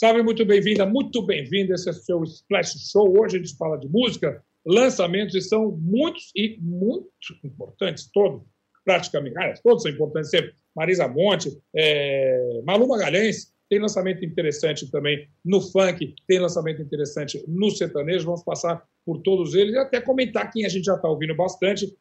Salve, muito bem-vinda, muito bem-vindo. Esse é o seu Splash Show. Hoje a gente fala de música, lançamentos, e são muitos e muito importantes, todos, praticamente. Ah, todos são importantes sempre. Marisa Monte, é, Malu Magalhães, tem lançamento interessante também no funk, tem lançamento interessante no sertanejo. Vamos passar por todos eles e até comentar quem a gente já está ouvindo bastante.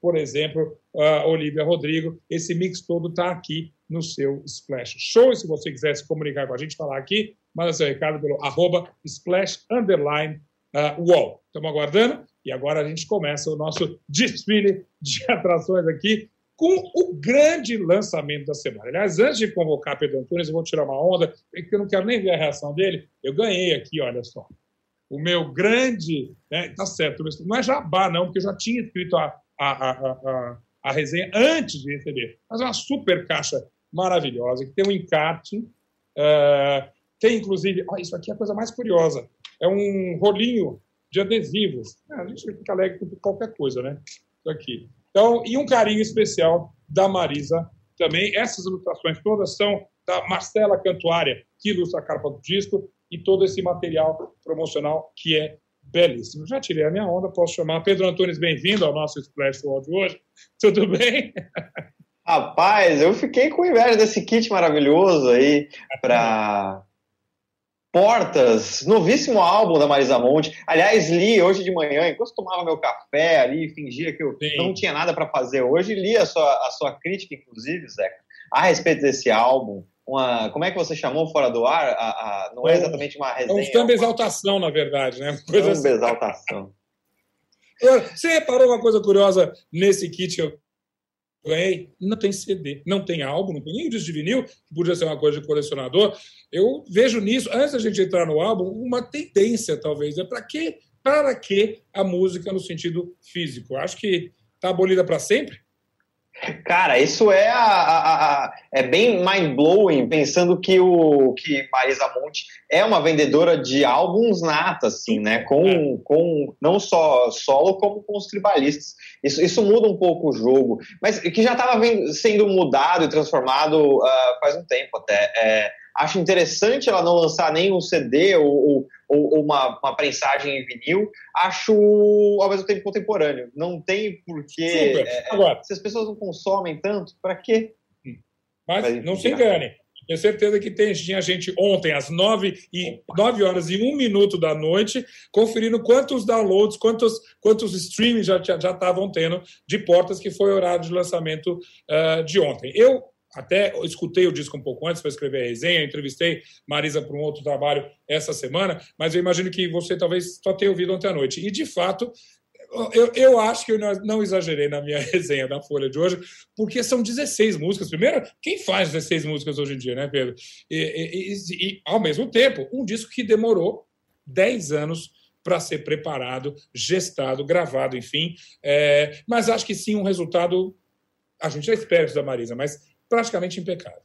Por exemplo, a Olivia Rodrigo. Esse mix todo está aqui no seu Splash Show. E se você quiser se comunicar com a gente, falar aqui, manda seu recado pelo arroba splash underline uh, wall. Estamos aguardando e agora a gente começa o nosso desfile de atrações aqui com o grande lançamento da semana. Aliás, antes de convocar Pedro Antunes, eu vou tirar uma onda, porque eu não quero nem ver a reação dele. Eu ganhei aqui, olha só. O meu grande. Né, tá certo, não é jabá, não, porque eu já tinha escrito a, a, a, a, a resenha antes de receber. Mas é uma super caixa maravilhosa, que tem um encarte. Uh, tem, inclusive, oh, isso aqui é a coisa mais curiosa. É um rolinho de adesivos. É, a gente fica alegre com qualquer coisa, né? Isso aqui. Então, e um carinho especial da Marisa também. Essas ilustrações todas são da Marcela Cantuária, que ilustra a capa do disco, e todo esse material promocional que é belíssimo. Já tirei a minha onda, posso chamar Pedro Antunes, bem-vindo ao nosso Splash World de hoje. Tudo bem? Rapaz, eu fiquei com inveja desse kit maravilhoso aí para Portas, novíssimo álbum da Marisa Monte. Aliás, li hoje de manhã, enquanto tomava meu café ali, fingia que eu Sim. não tinha nada para fazer hoje, li a sua, a sua crítica, inclusive, Zeca, a respeito desse álbum. Uma, como é que você chamou fora do ar? A, a, não é exatamente uma resenha. É um samba exaltação, na verdade, né? Coisa exaltação. Você reparou uma coisa curiosa nesse kit ganhei, não tem CD, não tem álbum, não tem nem disco de vinil, que podia ser uma coisa de colecionador. Eu vejo nisso, antes da gente entrar no álbum, uma tendência, talvez. É para que, para que a música no sentido físico? Acho que está abolida para sempre. Cara, isso é, a, a, a, é bem mind-blowing, pensando que o que Marisa Monte é uma vendedora de álbuns nata, assim, né? Com, é. com não só solo, como com os tribalistas. Isso, isso muda um pouco o jogo, mas que já estava sendo mudado e transformado uh, faz um tempo até. É, acho interessante ela não lançar nem um CD ou, ou, ou uma, uma, prensagem em vinil. Acho ao mesmo tempo contemporâneo. Não tem porquê. É, Agora, se as pessoas não consomem tanto, para quê? Mas não se engane. Tenho certeza que tem, tinha gente ontem, às 9, e, 9 horas e 1 minuto da noite, conferindo quantos downloads, quantos, quantos streams já estavam tendo de portas, que foi o horário de lançamento uh, de ontem. Eu até escutei o disco um pouco antes para escrever a resenha, entrevistei Marisa para um outro trabalho essa semana, mas eu imagino que você talvez só tenha ouvido ontem à noite. E, de fato, eu, eu acho que eu não exagerei na minha resenha da Folha de hoje, porque são 16 músicas. Primeiro, quem faz 16 músicas hoje em dia, né, Pedro? E, e, e, e ao mesmo tempo, um disco que demorou 10 anos para ser preparado, gestado, gravado, enfim. É, mas acho que sim, um resultado. A gente já espera isso da Marisa, mas praticamente impecável.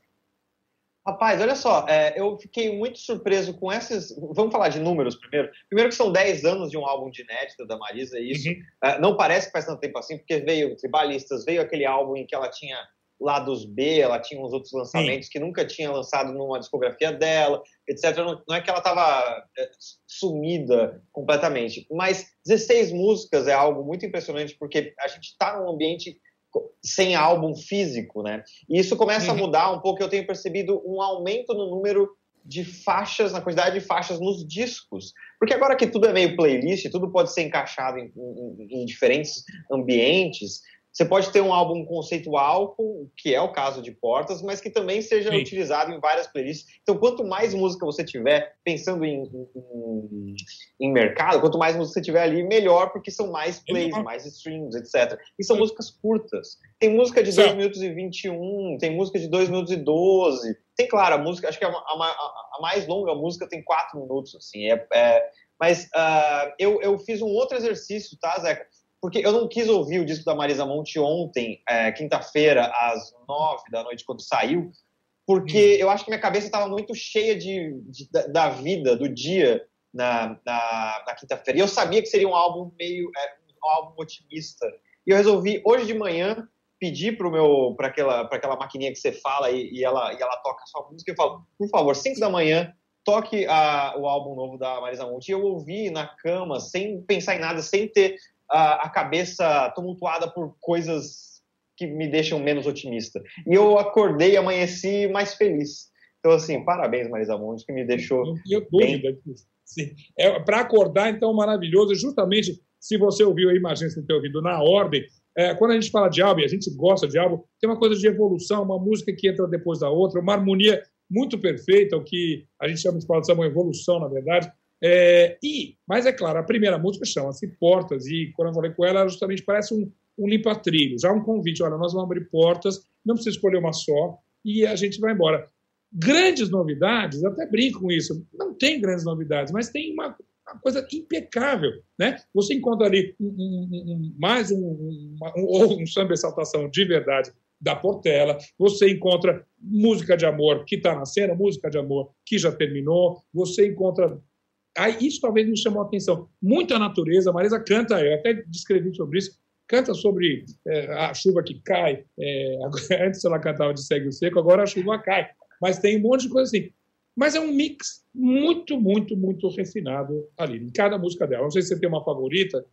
Rapaz, olha só, é, eu fiquei muito surpreso com esses. Vamos falar de números primeiro. Primeiro que são 10 anos de um álbum de inédito da Marisa, e isso uhum. é, não parece que faz tanto tempo assim, porque veio Tribalistas, veio aquele álbum em que ela tinha lados B, ela tinha uns outros lançamentos Sim. que nunca tinha lançado numa discografia dela, etc. Não, não é que ela estava é, sumida completamente, mas 16 músicas é algo muito impressionante, porque a gente está num ambiente sem álbum físico, né? E isso começa uhum. a mudar um pouco. Eu tenho percebido um aumento no número de faixas, na quantidade de faixas nos discos. Porque agora que tudo é meio playlist, tudo pode ser encaixado em, em, em diferentes ambientes, você pode ter um álbum conceitual, que é o caso de Portas, mas que também seja Sim. utilizado em várias playlists. Então, quanto mais música você tiver, pensando em, em, em, mercado, quanto mais música você tiver ali, melhor, porque são mais plays, mais streams, etc. E são Sim. músicas curtas. Tem música de 2 minutos e 21, tem música de 2 minutos e 12. Tem, claro, a música, acho que a, a, a mais longa música tem 4 minutos, assim. É, é mas uh, eu, eu fiz um outro exercício, tá, Zeca? Porque eu não quis ouvir o disco da Marisa Monte ontem, é, quinta-feira, às nove da noite, quando saiu, porque hum. eu acho que minha cabeça estava muito cheia de, de, da vida, do dia, na, na, na quinta-feira. E eu sabia que seria um álbum meio é, um álbum otimista. E eu resolvi, hoje de manhã, pedir para meu para aquela para aquela maquininha que você fala e, e, ela e ela toca a sua música e eu falo por favor 5 da manhã toque a, o álbum novo da Marisa Monte e eu ouvi na cama, sem pensar em nada, sem ter a, a cabeça tumultuada por coisas que me deixam menos otimista. E eu acordei e amanheci mais feliz. Então, assim, parabéns, Marisa Monte, que me deixou. Não tenho dúvida. Sim. É, Para acordar, então, maravilhoso. Justamente, se você ouviu, imagina se ter ouvido na ordem, é, quando a gente fala de álbum, a gente gosta de álbum, tem uma coisa de evolução, uma música que entra depois da outra, uma harmonia muito perfeita, o que a gente chama de uma evolução, na verdade. É, e, mas é claro, a primeira música chama-se Portas, e quando eu falei com ela, ela justamente parece um, um limpa-trilho, já um convite, olha, nós vamos abrir portas, não precisa escolher uma só, e a gente vai embora. Grandes novidades, até brinco com isso, não tem grandes novidades, mas tem uma, uma coisa impecável, né? Você encontra ali um, um, mais um, um, um samba exaltação de verdade da Portela, você encontra música de amor que está na cena, música de amor que já terminou, você encontra. Aí, isso talvez me chamou a atenção. Muita natureza, a Marisa canta, eu até descrevi sobre isso, canta sobre é, a chuva que cai. É, antes ela cantava de Segue o Seco, agora a chuva cai. Mas tem um monte de coisa assim. Mas é um mix muito, muito, muito refinado ali, em cada música dela. Não sei se você tem uma favorita,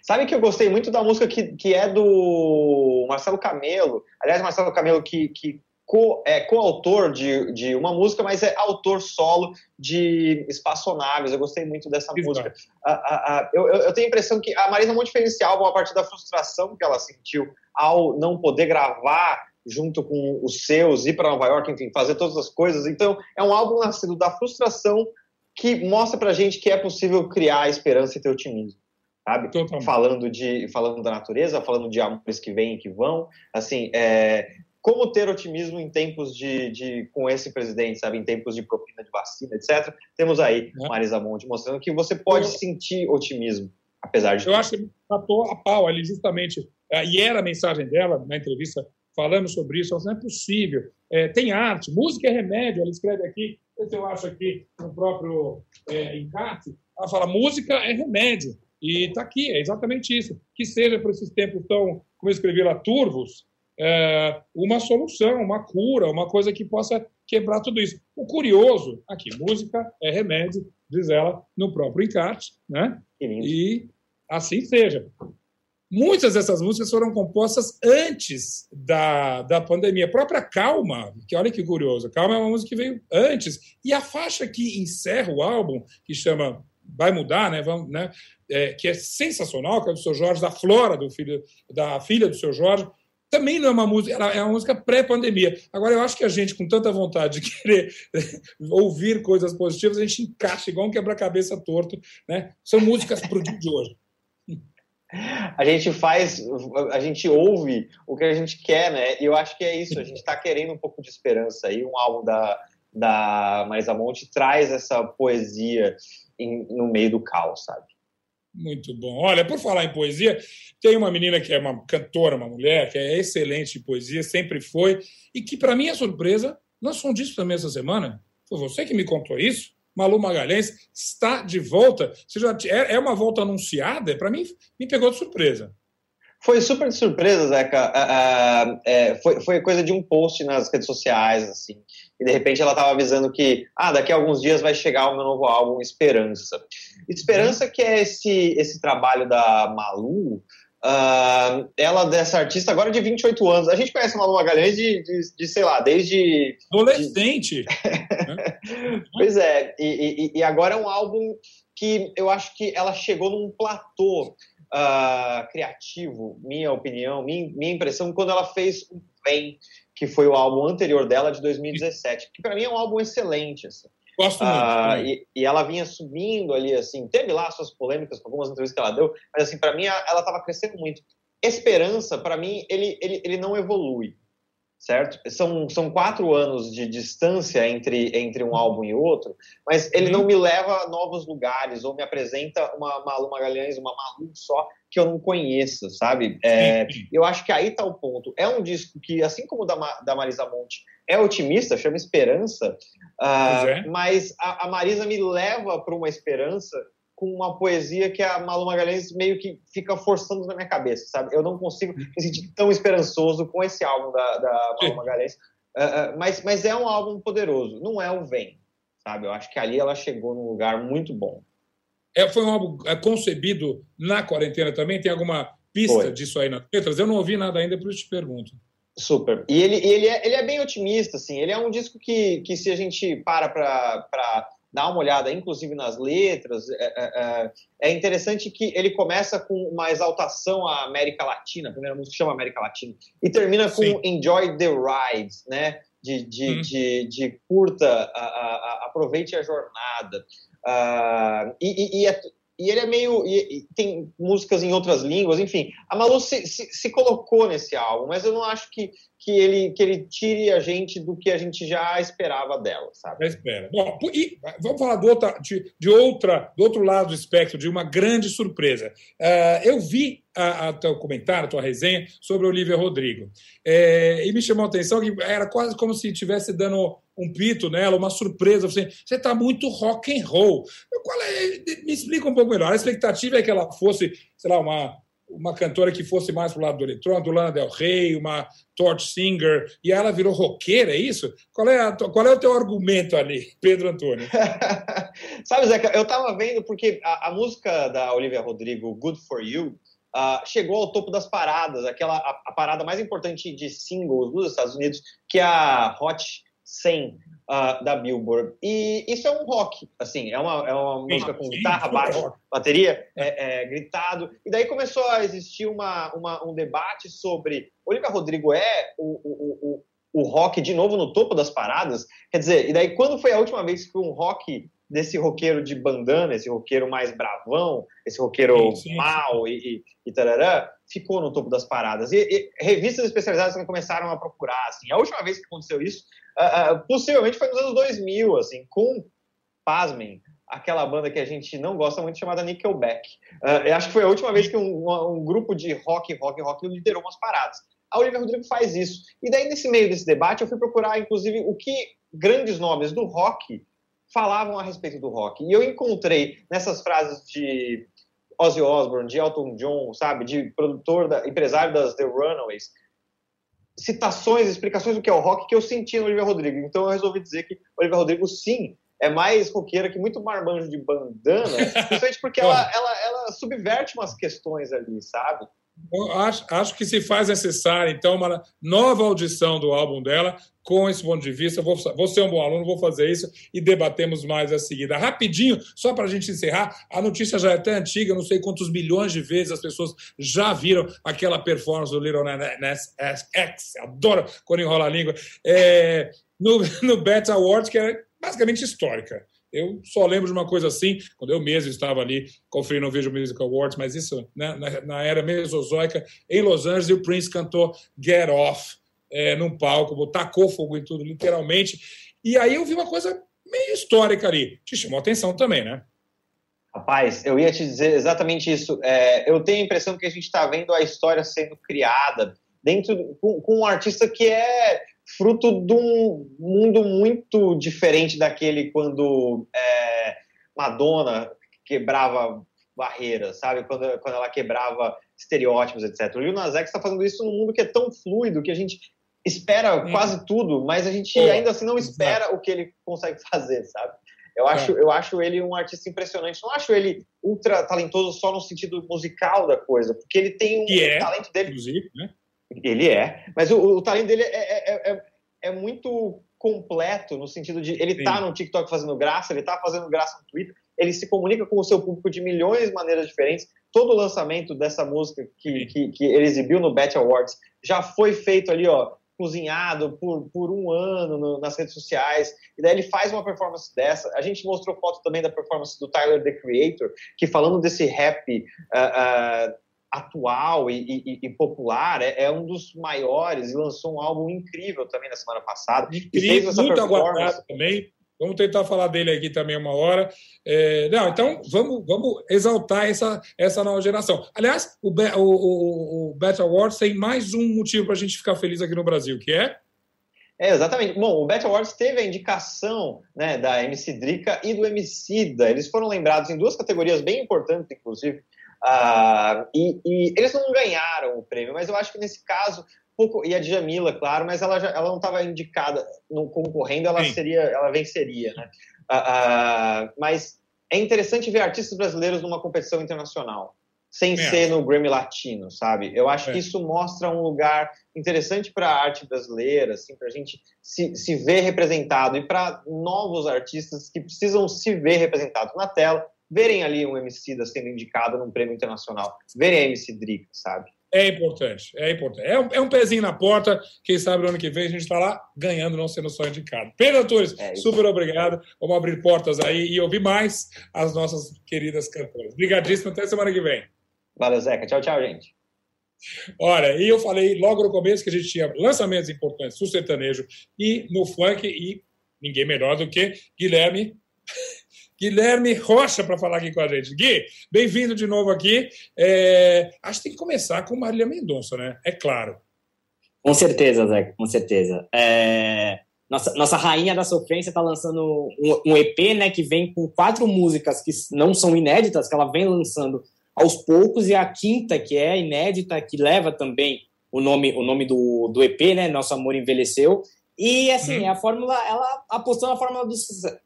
Sabe que eu gostei muito da música que, que é do Marcelo Camelo. Aliás, Marcelo Camelo que, que co, é coautor de, de uma música, mas é autor solo de Espaçonaves. Eu gostei muito dessa música. A, a, a, eu, eu, tenho a impressão que a Marisa Monte fez esse álbum a partir da frustração que ela sentiu ao não poder gravar junto com os seus, ir para Nova York, enfim, fazer todas as coisas. Então, é um álbum nascido da frustração que mostra pra gente que é possível criar esperança e ter otimismo sabe? Totalmente. Falando de falando da natureza, falando de amores que vêm e que vão, assim, é, como ter otimismo em tempos de, de, com esse presidente, sabe, em tempos de propina de vacina, etc. Temos aí é. Marisa Monte mostrando que você pode Eu... sentir otimismo, apesar de. Eu acho que matou a pau ali justamente, é, e era a mensagem dela na entrevista falando sobre isso, não é possível. É, tem arte, música é remédio. Ela escreve aqui, eu acho aqui no próprio é, encarte, ela fala música é remédio. E está aqui, é exatamente isso. Que seja para esses tempos tão, como eu escrevi lá, turvos, é, uma solução, uma cura, uma coisa que possa quebrar tudo isso. O curioso, aqui, música é remédio, diz ela no próprio encarte, né? E assim seja. Muitas dessas músicas foram compostas antes da, da pandemia. A própria Calma, que olha que curioso, Calma é uma música que veio antes. E a faixa que encerra o álbum, que chama Vai Mudar, né? Vamos, né? é, que é sensacional, que é do seu Jorge, da Flora, do filho, da filha do seu Jorge, também não é uma música, é uma música pré-pandemia. Agora, eu acho que a gente, com tanta vontade de querer ouvir coisas positivas, a gente encaixa igual um quebra-cabeça torto. Né? São músicas para o dia de hoje. A gente faz, a gente ouve o que a gente quer, né? E eu acho que é isso, a gente está querendo um pouco de esperança aí. Um álbum da, da Marisa Monte traz essa poesia em, no meio do caos, sabe? Muito bom. Olha, por falar em poesia, tem uma menina que é uma cantora, uma mulher, que é excelente em poesia, sempre foi, e que, para minha surpresa, lançou um disco também essa semana. Foi você que me contou isso? Malu Magalhães está de volta. Você já é, é uma volta anunciada? Para mim, me pegou de surpresa. Foi super de surpresa, Zeca. Uh, uh, é, foi, foi coisa de um post nas redes sociais, assim. E de repente ela estava avisando que, ah, daqui a alguns dias vai chegar o meu novo álbum, Esperança. Esperança, que é esse, esse trabalho da Malu, Uh, ela dessa artista agora de 28 anos. A gente conhece a Malu Magalhães de, de, de sei lá, desde. Adolescente! De... pois é, e, e, e, agora é um álbum que eu acho que ela chegou num platô uh, criativo, minha opinião, minha, minha impressão, quando ela fez o Vem, que foi o álbum anterior dela, de 2017, que para mim é um álbum excelente. Assim. Gosto muito. Uh, e, e, ela vinha subindo ali, assim, teve lá suas polêmicas com algumas entrevistas que ela deu, mas assim, para mim ela estava crescendo muito. Esperança, para mim, ele, ele, ele não evolui certo? São, são quatro anos de distância entre, entre um álbum e outro, mas ele não me leva a novos lugares ou me apresenta uma Malu Magalhães, uma Malu só que eu não conheça, sabe? É, eu acho que aí tá o ponto. É um disco que, assim como o da, da Marisa Monte, é otimista, chama Esperança, uh, é. mas a, a Marisa me leva para uma esperança com uma poesia que a Malu Magalhães meio que fica forçando na minha cabeça, sabe? Eu não consigo me sentir tão esperançoso com esse álbum da, da Malu Magalhães. Uh, uh, mas, mas é um álbum poderoso, não é o Vem. sabe? Eu acho que ali ela chegou num lugar muito bom. É, foi um álbum é, concebido na quarentena também? Tem alguma pista foi. disso aí nas letras? Eu não ouvi nada ainda, por isso te pergunto. Super. E ele, ele, é, ele é bem otimista, assim. Ele é um disco que, que se a gente para para dar uma olhada, inclusive nas letras, é, é, é, é, interessante que ele começa com uma exaltação à América Latina, a primeira música chama América Latina, e termina com Sim. Enjoy the Ride, né? De, de, hum. de, de, curta, a, a, a, aproveite a jornada. Uh, e, e, e é, e ele é meio. Tem músicas em outras línguas, enfim. A Malu se, se, se, colocou nesse álbum, mas eu não acho que, que, ele, que ele tire a gente do que a gente já esperava dela, sabe? Já espera. Bom, e vamos falar do, outra, de, de outra, do outro lado do espectro, de uma grande surpresa. Uh, eu vi a, a teu comentário, a tua resenha sobre Olivia Rodrigo. É, e me chamou a atenção que era quase como se estivesse dando um pito nela, uma surpresa. Você está muito rock and roll. É, me explica um pouco melhor. A expectativa é que ela fosse, sei lá, uma, uma cantora que fosse mais pro lado do eletrônico, do Lana Del Rey, uma torch singer, e ela virou roqueira, é isso? Qual é, a, qual é o teu argumento ali, Pedro Antônio? Sabe, Zeca, eu estava vendo porque a, a, música da Olivia Rodrigo, Good For You, uh, chegou ao topo das paradas, aquela a, a parada mais importante de singles dos Estados Unidos, que é a Hot 100 uh, da Billboard. E isso é um rock, assim, é uma, é uma sim, música com guitarra, baixo, bateria, é, é, gritado. E daí começou a existir uma, uma, um debate sobre Olivia Rodrigo é o, o, o, o rock de novo no topo das paradas? Quer dizer, e daí quando foi a última vez que um rock desse roqueiro de bandana, esse roqueiro mais bravão, esse roqueiro sim, sim. mal e, e, e tarará, ficou no topo das paradas. E, e, revistas especializadas começaram a procurar, assim. A última vez que aconteceu isso, uh, uh, possivelmente foi nos anos 2000, assim, com, pasmem, aquela banda que a gente não gosta muito chamada Nickelback. Uh, eu acho que foi a última vez que um, um, grupo de rock, rock, rock liderou umas paradas. A Olivia Rodrigo faz isso. E daí, nesse meio desse debate, eu fui procurar, inclusive, o que grandes nomes do rock falavam a respeito do rock. E eu encontrei nessas frases de Ozzy Osbourne, de Elton John, sabe, de produtor, da, empresário das The Runaways, citações, explicações do que é o rock que eu senti no Olivia Rodrigo. Então eu resolvi dizer que Olivia Rodrigo, sim, é mais roqueira que muito marmanjo de bandana, principalmente porque ela, ela, ela subverte umas questões ali, sabe? Eu acho, acho que se faz necessária, então, uma nova audição do álbum dela, com esse ponto de vista. Vou, vou ser um bom aluno, vou fazer isso e debatemos mais a seguida. Rapidinho, só para a gente encerrar, a notícia já é até antiga, não sei quantos milhões de vezes as pessoas já viram aquela performance do Little Nas X, adoro quando enrola a língua, é, no, no Bet Awards, que é basicamente histórica. Eu só lembro de uma coisa assim, quando eu mesmo estava ali conferindo o Video Music Awards, mas isso né, na, na era mesozoica, em Los Angeles, e o Prince cantou Get Off é, num palco, tacou fogo em tudo, literalmente. E aí eu vi uma coisa meio histórica ali. Te chamou atenção também, né? Rapaz, eu ia te dizer exatamente isso. É, eu tenho a impressão que a gente está vendo a história sendo criada dentro com, com, um artista que é fruto de um mundo muito diferente daquele quando é, Madonna quebrava barreiras, sabe? Quando, quando ela quebrava estereótipos, etc. O Lil Nas X está fazendo isso num mundo que é tão fluido que a gente espera quase tudo, mas a gente ainda assim não espera Exato. o que ele consegue fazer, sabe? Eu acho, é. eu acho ele um artista impressionante. Não acho ele ultra talentoso só no sentido musical da coisa, porque ele tem um é, talento dele. Inclusive, né? Ele é, mas o, o talento dele é, é, é, é, muito completo no sentido de ele Sim. tá no TikTok fazendo graça, ele tá fazendo graça no Twitter, ele se comunica com o seu público de milhões de maneiras diferentes. Todo o lançamento dessa música que, que, que ele exibiu no Bet Awards já foi feito ali, ó, cozinhado por, por um ano no, nas redes sociais, e daí ele faz uma performance dessa. A gente mostrou foto também da performance do Tyler, The Creator, que falando desse rap uh, uh, atual e, e, e popular, é, é, um dos maiores e lançou um álbum incrível também na semana passada. Incrível, muito aguardado também. Vamos tentar falar dele aqui também uma hora. É, não, então vamos, vamos exaltar essa, essa nova geração. Aliás, o, Be, o, o, o Bet Awards tem mais um motivo para a gente ficar feliz aqui no Brasil, que é é, exatamente. Bom, o Bet Awards teve a indicação né, da MC Drica e do MC Da. Eles foram lembrados em duas categorias bem importantes, inclusive. Uh, e, e, eles não ganharam o prêmio, mas eu acho que nesse caso pouco e a Djamila, claro, mas ela, já, ela não estava indicada no concorrendo, ela Sim. seria, ela venceria, né? uh, mas é interessante ver artistas brasileiros numa competição internacional, sem é. ser no Grammy Latino, sabe? Eu acho é. que isso mostra um lugar interessante para a arte brasileira, assim, para a gente se, se ver representado e para novos artistas que precisam se ver representados na tela, verem ali um MC da sendo indicado num prêmio internacional, verem a MC Drica, sabe? É importante, é importante. É um, é um pezinho na porta. Quem sabe no ano que vem a gente está lá ganhando, não sendo só indicado. Pedro Antunes, é super obrigado. Vamos abrir portas aí e ouvir mais as nossas queridas cantoras. Obrigadíssimo, até semana que vem. Valeu, Zeca. Tchau, tchau, gente. Olha, e eu falei logo no começo que a gente tinha lançamentos importantes no sertanejo e no funk, e ninguém melhor do que Guilherme Guilherme Rocha para falar aqui com a gente. Gui, bem-vindo de novo aqui. É, acho que tem que começar com Marília Mendonça, né? É claro. Com certeza, Zé, com certeza. É, nossa, nossa rainha da sofrência está lançando um, um, EP, né, que vem com quatro músicas que não são inéditas, que ela vem lançando aos poucos, e a quinta, que é inédita, que leva também o nome, o nome do, do EP, né, Nosso Amor Envelheceu, e assim, uhum. a fórmula, ela apostou na fórmula do,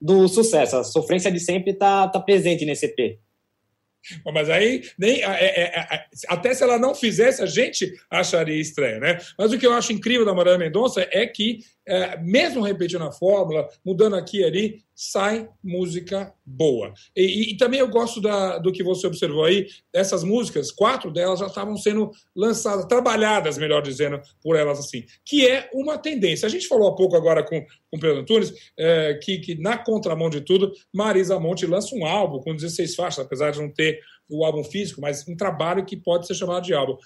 do sucesso. A sofrência de sempre está tá presente nesse EP. Mas aí, nem, é, é, é, até se ela não fizesse, a gente acharia estranho, né? Mas o que eu acho incrível da Marília Mendonça é que, é, mesmo repetindo a fórmula, mudando aqui e ali, sai música boa. E, e, e também eu gosto da, do que você observou aí, essas músicas, quatro delas já estavam sendo lançadas, trabalhadas, melhor dizendo, por elas assim, que é uma tendência. A gente falou há pouco agora com, com o Pedro Antunes, é, que, que na contramão de tudo, Marisa Monte lança um álbum com 16 faixas, apesar de não ter o álbum físico, mas um trabalho que pode ser chamado de álbum.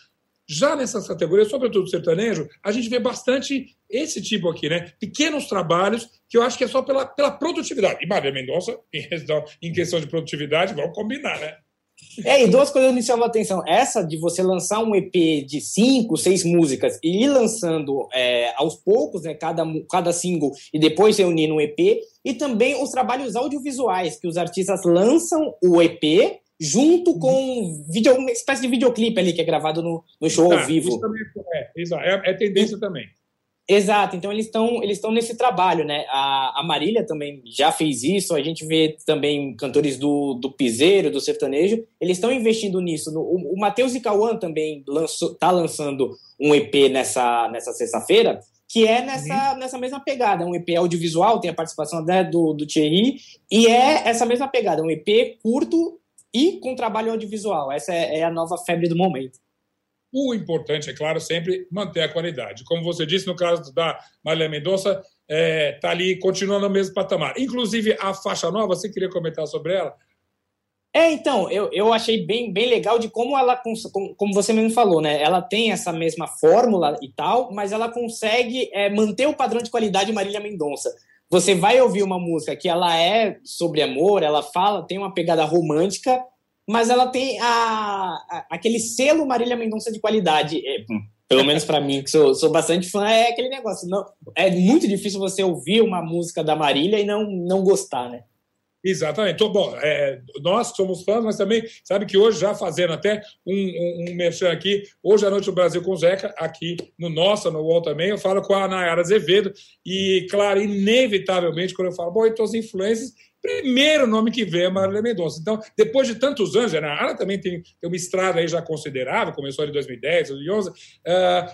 Já nessas categorias, sobretudo sertanejo, a gente vê bastante esse tipo aqui, né? Pequenos trabalhos que eu acho que é só pela, pela produtividade. E Maria Mendonça, em questão de produtividade, vamos combinar, né? É, e duas coisas me chamam a atenção. Essa de você lançar um EP de cinco, seis músicas e ir lançando é, aos poucos, né, cada, cada single, e depois reunir no EP, e também os trabalhos audiovisuais, que os artistas lançam o EP junto com video, uma espécie de videoclipe ali que é gravado no, no show ao vivo. Isso também é, é, é tendência também. Exato, então eles estão eles estão nesse trabalho, né? A, a Marília também já fez isso, a gente vê também cantores do, do piseiro, do sertanejo, eles estão investindo nisso. O, o Matheus e Cauã também lançou, tá lançando um EP nessa, nessa sexta-feira, que é nessa, uhum. nessa mesma pegada, um EP audiovisual, tem a participação até do, do Thierry, e é essa mesma pegada, um EP curto e com trabalho audiovisual. Essa é, é a nova febre do momento. O importante, é claro, sempre manter a qualidade. Como você disse, no caso da Marília Mendonça, está é, tá ali, continuando no mesmo patamar. Inclusive, a faixa nova, você queria comentar sobre ela? É, então, eu, eu achei bem, bem legal de como ela, como, você mesmo falou, né? Ela tem essa mesma fórmula e tal, mas ela consegue é, manter o padrão de qualidade Marília Mendonça. Você vai ouvir uma música que ela é sobre amor, ela fala, tem uma pegada romântica, mas ela tem a, a aquele selo Marília Mendonça de qualidade. É, pelo menos para mim, que sou, sou bastante fã, é aquele negócio. Não, é muito difícil você ouvir uma música da Marília e não, não gostar, né? Exatamente. Então, bom, é, nós somos fãs, mas também sabe que hoje, já fazendo até um, um, um merchan aqui, hoje à noite no Brasil com o Zeca, aqui no Nossa, no UOL também, eu falo com a Nayara Azevedo, e, claro, inevitavelmente, quando eu falo, bom, então os influencers, primeiro nome que vem é Marília Mendonça. Então, depois de tantos anos, a também tem, tem uma estrada aí já considerável, começou em 2010, 2011, uh,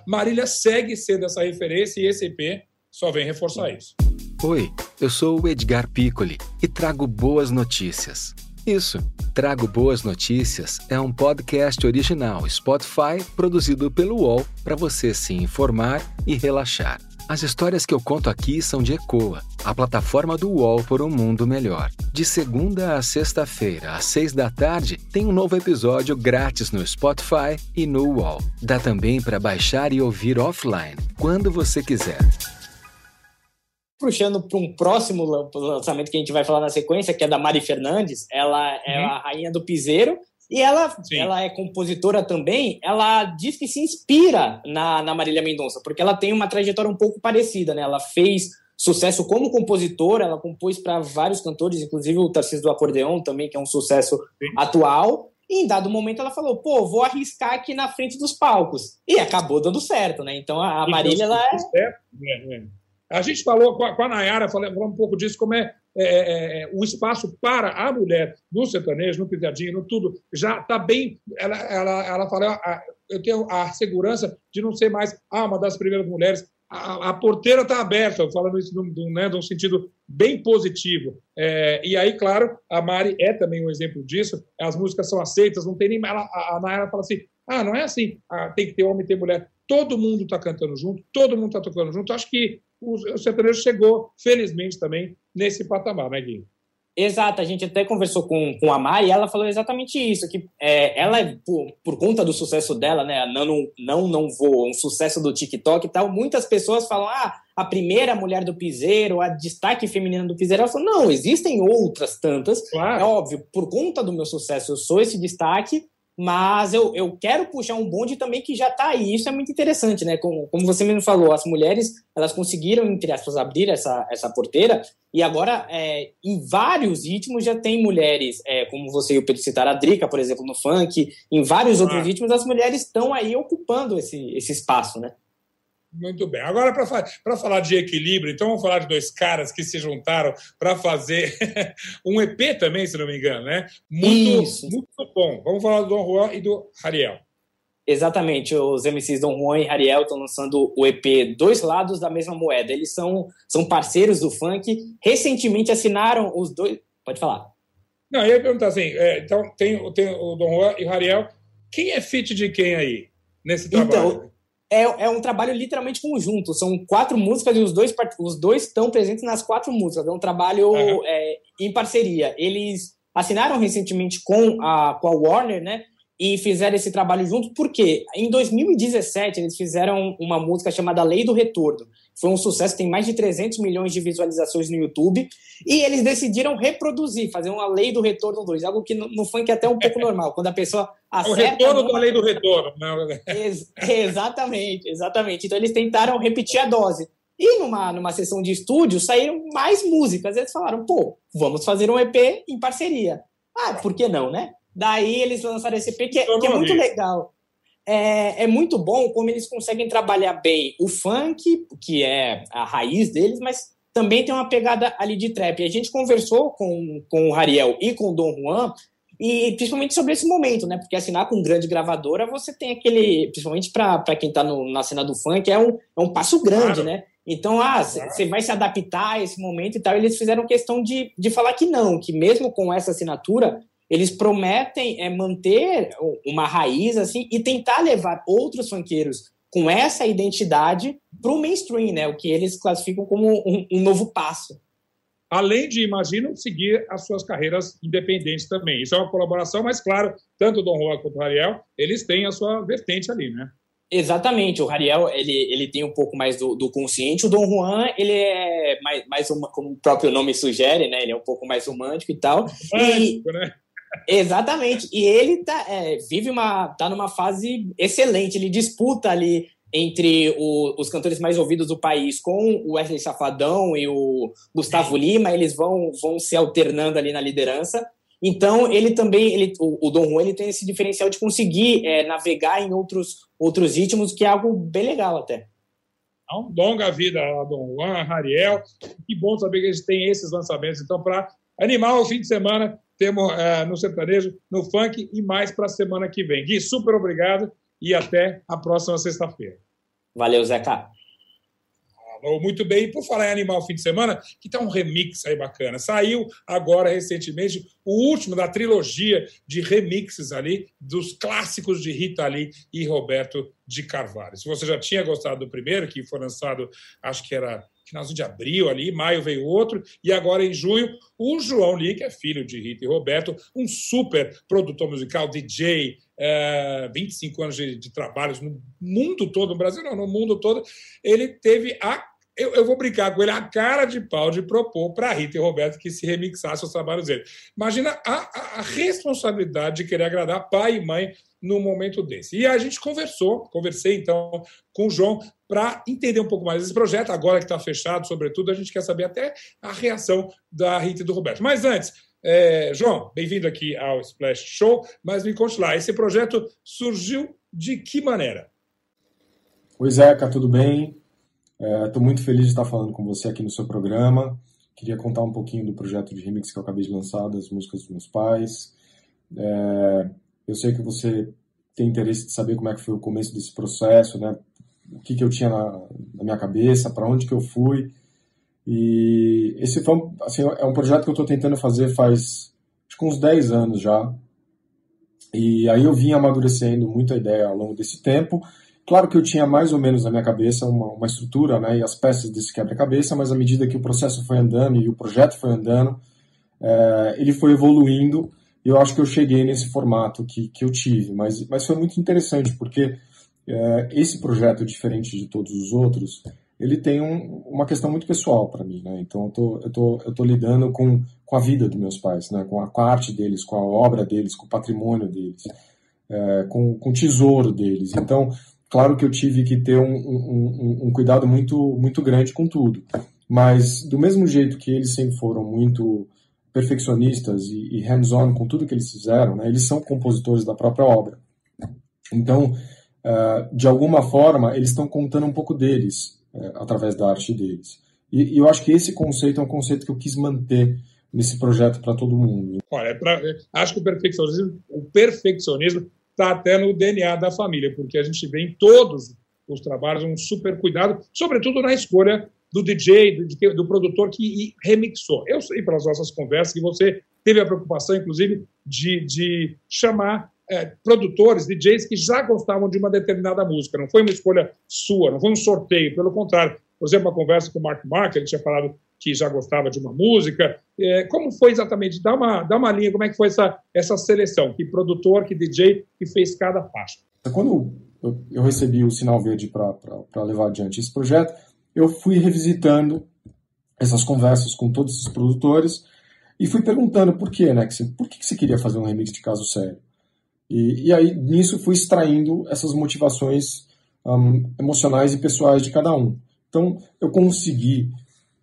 Marília segue sendo essa referência e esse EP só vem reforçar isso. Oi, eu sou o Edgar Piccoli e trago boas notícias. Isso, Trago Boas Notícias é um podcast original Spotify produzido pelo UOL para você se informar e relaxar. As histórias que eu conto aqui são de Ecoa, a plataforma do UOL por um mundo melhor. De segunda a sexta-feira, às seis da tarde, tem um novo episódio grátis no Spotify e no UOL. Dá também para baixar e ouvir offline, quando você quiser puxando para um próximo lançamento que a gente vai falar na sequência, que é da Mari Fernandes. Ela é uhum. a rainha do piseiro. E ela, ela é compositora também. Ela diz que se inspira na, na Marília Mendonça, porque ela tem uma trajetória um pouco parecida. Né? Ela fez sucesso como compositora, ela compôs para vários cantores, inclusive o Tarcísio do Acordeão também, que é um sucesso Sim. atual. E em dado momento ela falou, pô, vou arriscar aqui na frente dos palcos. E acabou dando certo, né? Então a, a Marília, ela é... Né? A gente falou com a, com a Nayara, falou um pouco disso, como é, é, é, é, o espaço para a mulher no sertanejo, no pisadinho, no tudo, já está bem. Ela, ela, ela fala, ah, eu tenho a segurança de não ser mais ah, uma das primeiras mulheres. A, a porteira está aberta, falando isso num, né, num sentido bem positivo. É, e aí, claro, a Mari é também um exemplo disso. As músicas são aceitas, não tem nem. Ela, a, a Nayara fala assim: ah, não é assim, ah, tem que ter homem e ter mulher. Todo mundo está cantando junto, todo mundo está tocando junto. Acho que o sertanejo chegou, felizmente, também nesse patamar, né, Gui? Exato, a gente até conversou com, com a Mari e ela falou exatamente isso, que é, ela, por, por conta do sucesso dela, né, não, não, não, não vou, um sucesso do TikTok e tal, muitas pessoas falam, ah, a primeira mulher do piseiro, a destaque feminino do piseiro, ela falou, não, existem outras tantas, claro. é óbvio, por conta do meu sucesso eu sou esse destaque, mas eu, eu quero puxar um bonde também que já está aí. Isso é muito interessante, né? Como, como você mesmo falou, as mulheres elas conseguiram, entre aspas, abrir essa, essa porteira e agora é, em vários ritmos já tem mulheres, é, como você e o Pedro citaram, a Drica, por exemplo, no funk, em vários ah. outros ritmos as mulheres estão aí ocupando esse, esse espaço, né? Muito bem. Agora, para falar de equilíbrio, então vamos falar de dois caras que se juntaram para fazer um EP também, se não me engano, né? Muito, Isso. muito bom. Vamos falar do Dom Juan e do Ariel. Exatamente, os MCs Dom Juan e Ariel estão lançando o EP Dois Lados da Mesma Moeda. Eles são, são parceiros do funk. Recentemente assinaram os dois. Pode falar. Não, eu ia perguntar assim: é, então tem, tem o Dom Juan e o Ariel. Quem é fit de quem aí nesse trabalho? Então, é, é um trabalho literalmente conjunto. São quatro músicas e os dois, os dois estão presentes nas quatro músicas. É um trabalho uhum. é, em parceria. Eles assinaram recentemente com a, com a Warner, né? E fizeram esse trabalho junto, porque em 2017 eles fizeram uma música chamada Lei do Retorno foi um sucesso, tem mais de 300 milhões de visualizações no YouTube. E eles decidiram reproduzir, fazer uma lei do retorno 2, algo que no, no funk é até um pouco normal. Quando a pessoa acerta. O retorno da lei do retorno. Né? Ex exatamente, exatamente. Então eles tentaram repetir a dose. E numa, numa sessão de estúdio saíram mais músicas. Eles falaram, pô, vamos fazer um EP em parceria. Ah, por que não, né? Daí eles lançaram esse EP que, é, que é muito legal é, é, muito bom como eles conseguem trabalhar bem o funk, que é a raiz deles, mas também tem uma pegada ali de trap. A gente conversou com, com o Ariel e com o Dom Juan, e principalmente sobre esse momento, né? Porque assinar com grande gravadora, você tem aquele. Principalmente para quem está na cena do funk, é um, é um passo grande, claro. né? Então, ah, você vai se adaptar a esse momento e tal. Eles fizeram questão de, de falar que não, que mesmo com essa assinatura, eles prometem é, manter uma raiz assim e tentar levar outros funkeiros com essa identidade para o mainstream, né? O que eles classificam como um, um, novo passo. Além de, imagino, seguir as suas carreiras independentes também. Isso é uma colaboração, mas claro, tanto o Dom Juan quanto o Ariel, eles têm a sua vertente ali, né? Exatamente, o Ariel ele, ele tem um pouco mais do, do consciente, o Dom Juan ele é mais, mais uma, como o próprio nome sugere, né? Ele é um pouco mais romântico e tal. Romântico, e, né? Exatamente. E ele tá, é, vive uma. tá numa fase excelente. Ele disputa ali entre o, os cantores mais ouvidos do país com o Wesley Safadão e o Gustavo Lima. Eles vão, vão se alternando ali na liderança. Então, ele também, ele, o, o Dom Juan, ele tem esse diferencial de conseguir é, navegar em outros, outros ritmos, que é algo bem legal até. Então, longa vida a Dom Juan, Rariel. Que bom saber que eles têm esses lançamentos, então, para animar o fim de semana temos é, no sertanejo, no funk e mais para a semana que vem. Gui, super obrigado e até a próxima sexta-feira. Valeu, Zeca. muito bem. E por falar em Animal Fim de Semana, que tá um remix aí bacana. Saiu agora, recentemente, o último da trilogia de remixes ali, dos clássicos de Rita Lee e Roberto de Carvalho. Se você já tinha gostado do primeiro, que foi lançado, acho que era finalzinho de abril ali, maio veio outro, e agora em junho, o João Lee, que é filho de Rita e Roberto, um super produtor musical, DJ, é, 25 anos de, de trabalhos no mundo todo, no Brasil não, no mundo todo, ele teve a eu, eu, vou brincar com ele, a cara de pau de propor para Rita e Roberto que se remixasse os trabalhos dele. Imagina a, a, a, responsabilidade de querer agradar pai e mãe num momento desse. E a gente conversou, conversei então com o João para entender um pouco mais desse projeto, agora que está fechado, sobretudo, a gente quer saber até a reação da Rita e do Roberto. Mas antes, é, João, bem-vindo aqui ao Splash Show, mas me conte lá, esse projeto surgiu de que maneira? Oi, Zeca, tudo bem? Estou é, muito feliz de estar falando com você aqui no seu programa. Queria contar um pouquinho do projeto de remix que eu acabei de lançar, das músicas dos meus pais. É, eu sei que você tem interesse de saber como é que foi o começo desse processo, né? O que, que eu tinha na, na minha cabeça, para onde que eu fui. E esse foi um, assim, é um projeto que eu estou tentando fazer faz acho que uns 10 anos já. E aí eu vim amadurecendo muito a ideia ao longo desse tempo. Claro que eu tinha mais ou menos na minha cabeça uma, uma estrutura né, e as peças desse quebra-cabeça, mas à medida que o processo foi andando e o projeto foi andando, é, ele foi evoluindo e eu acho que eu cheguei nesse formato que, que eu tive. Mas, mas foi muito interessante, porque é, esse projeto, diferente de todos os outros, ele tem um, uma questão muito pessoal para mim, né? Então eu tô, eu tô, eu tô lidando com, com a vida dos meus pais, né? Com a, a arte deles, com a obra deles, com o patrimônio deles, é, com, com o tesouro deles. Então, claro que eu tive que ter um, um, um, cuidado muito, muito grande com tudo. Mas do mesmo jeito que eles sempre foram muito perfeccionistas e, e hands-on com tudo que eles fizeram, né? Eles são compositores da própria obra. Então, uh, de alguma forma, eles estão contando um pouco deles é, através da arte deles. E, e, eu acho que esse conceito é um conceito que eu quis manter nesse projeto para todo mundo. Olha, é pra, acho que o perfeccionismo, o perfeccionismo está até no DNA da família, porque a gente vê em todos os trabalhos um super cuidado, sobretudo na escolha do DJ, do, do, produtor que remixou. Eu sei pelas nossas conversas que você teve a preocupação, inclusive, de, de chamar é, produtores, DJs que já gostavam de uma determinada música. Não foi uma escolha sua, não foi um sorteio, pelo contrário. Por exemplo, uma conversa com o Mark Mark, ele tinha falado que já gostava de uma música. É, como foi exatamente? Dá uma, dá uma linha, como é que foi essa, essa seleção? Que produtor, que DJ que fez cada faixa? Quando eu, eu recebi o sinal verde para levar adiante esse projeto, eu fui revisitando essas conversas com todos esses produtores e fui perguntando por quê, né? Por que você queria fazer um remix de Caso Sério? E, e aí, nisso, fui extraindo essas motivações um, emocionais e pessoais de cada um. Então, eu consegui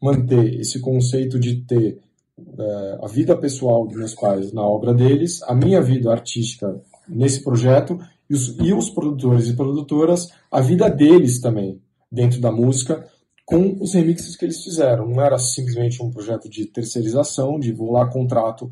manter esse conceito de ter é, a vida pessoal dos meus pais na obra deles, a minha vida artística nesse projeto e os, e os produtores e produtoras, a vida deles também dentro da música, com os remixes que eles fizeram. Não era simplesmente um projeto de terceirização, de vou lá, contrato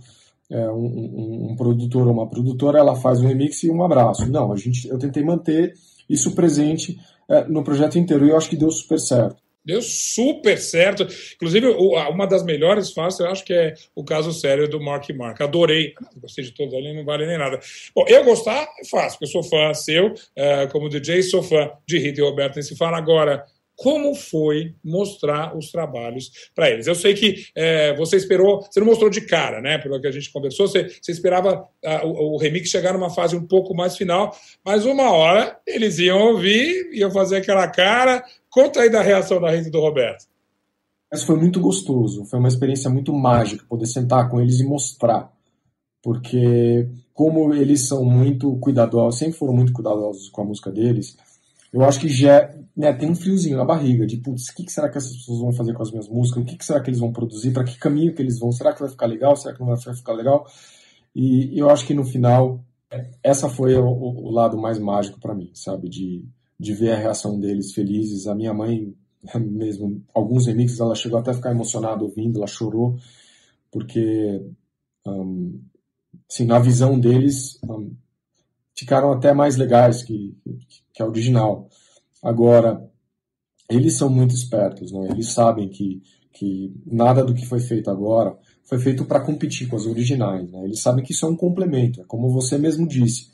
é, um, um, um, produtor ou uma produtora, ela faz um remix e um abraço. Não, a gente, eu tentei manter isso presente é, no projeto inteiro e eu acho que deu super certo. Deu super certo. Inclusive, uma das melhores faces, eu acho que é o caso sério do Mark Mark. Adorei. Gostei de todos ali, não vale nem nada. Bom, eu gostar é fácil, porque eu sou fã seu, é, como DJ, sou fã de Rita e Roberto nem se fala. Agora, como foi mostrar os trabalhos para eles. Eu sei que é, você esperou, você não mostrou de cara, né? Pelo que a gente conversou, você, você esperava a, o, o, remix chegar numa fase um pouco mais final, mas uma hora eles iam ouvir, iam fazer aquela cara. Conta aí da reação da Rita e do Roberto. Mas foi muito gostoso, foi uma experiência muito mágica poder sentar com eles e mostrar. Porque, como eles são muito cuidadosos, sempre foram muito cuidadosos com a música deles, eu acho que já né, tem um friozinho na barriga de, putz, o que, que, será que essas pessoas vão fazer com as minhas músicas? O que, que será que eles vão produzir? Para que caminho que eles vão? Será que vai ficar legal? Será que não vai ficar legal? E, eu acho que no final, essa foi o, o lado mais mágico para mim, sabe? De, de ver a reação deles felizes. A minha mãe, mesmo, alguns remixes, ela chegou até a ficar emocionada ouvindo, ela chorou, porque, um, assim, na visão deles, um, ficaram até mais legais que, que a original. Agora, eles são muito espertos, né? eles sabem que, que nada do que foi feito agora foi feito para competir com as originais. Né? Eles sabem que isso é um complemento, é como você mesmo disse.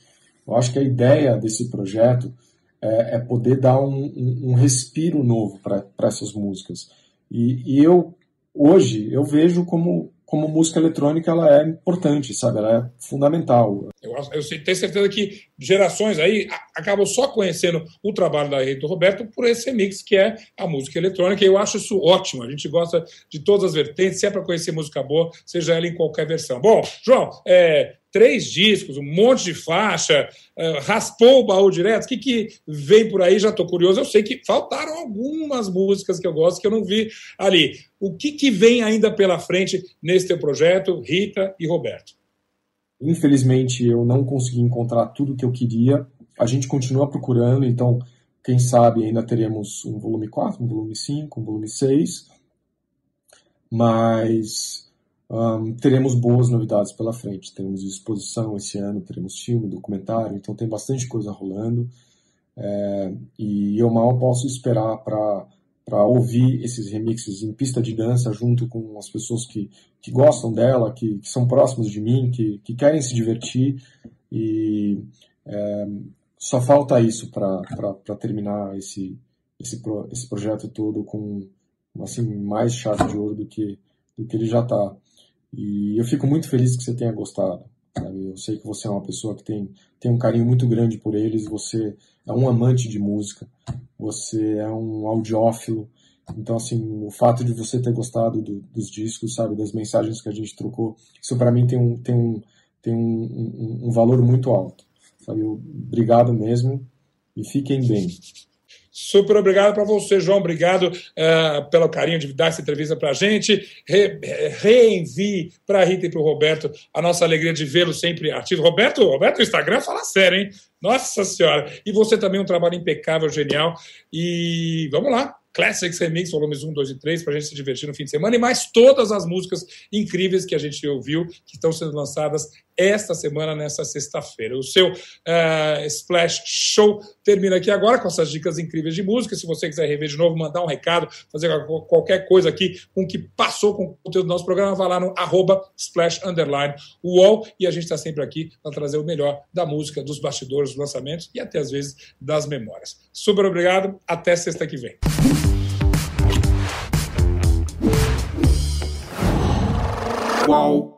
Eu acho que a ideia desse projeto é, é poder dar um, um, um respiro novo para essas músicas. E, e eu, hoje, eu vejo como como música eletrônica ela é importante, sabe? Ela é fundamental. Eu, eu tenho certeza que gerações aí acabam só conhecendo o trabalho da Rita Roberto por esse mix que é a música eletrônica. E eu acho isso ótimo. A gente gosta de todas as vertentes, se é para conhecer música boa, seja ela em qualquer versão. Bom, João, é, três discos, um monte de faixa, uh, raspou o baú direto. O que, que vem por aí? Já estou curioso. Eu sei que faltaram algumas músicas que eu gosto que eu não vi ali. O que, que vem ainda pela frente nesse teu projeto, Rita e Roberto? Infelizmente, eu não consegui encontrar tudo que eu queria. A gente continua procurando, então quem sabe ainda teremos um volume 4, um volume 5, um volume 6, mas um, teremos boas novidades pela frente. Teremos exposição esse ano, teremos filme, documentário, então tem bastante coisa rolando. É, e eu mal posso esperar para ouvir esses remixes em pista de dança junto com as pessoas que, que gostam dela, que, que são próximos de mim, que, que querem se divertir. E é, só falta isso para terminar esse, esse, esse projeto todo com assim, mais chave de ouro do que, do que ele já está. E eu fico muito feliz que você tenha gostado. Sabe? Eu sei que você é uma pessoa que tem, tem um carinho muito grande por eles, você é um amante de música, você é um audiófilo. Então, assim, o fato de você ter gostado do, dos discos, sabe, das mensagens que a gente trocou, isso para mim tem um, tem um, tem um, um, um valor muito alto. Sabe? Obrigado mesmo e fiquem bem. Super obrigado para você, João. Obrigado uh, pelo carinho de dar essa entrevista para a gente. Re, reenvie para a Rita e para o Roberto a nossa alegria de vê-lo sempre ativo. Roberto, Roberto, o Instagram fala sério, hein? Nossa Senhora! E você também um trabalho impecável, genial. E vamos lá, Classics Remix, volumes 1, 2 e 3, para a gente se divertir no fim de semana, e mais todas as músicas incríveis que a gente ouviu, que estão sendo lançadas esta semana, nessa sexta-feira. O seu uh, Splash Show termina aqui agora com essas dicas incríveis de música. Se você quiser rever de novo, mandar um recado, fazer qualquer coisa aqui com o que passou com o conteúdo do nosso programa, vá lá no arroba splash underline wall e a gente está sempre aqui para trazer o melhor da música, dos bastidores, dos lançamentos e até às vezes das memórias. Super obrigado, até sexta que vem. whoa.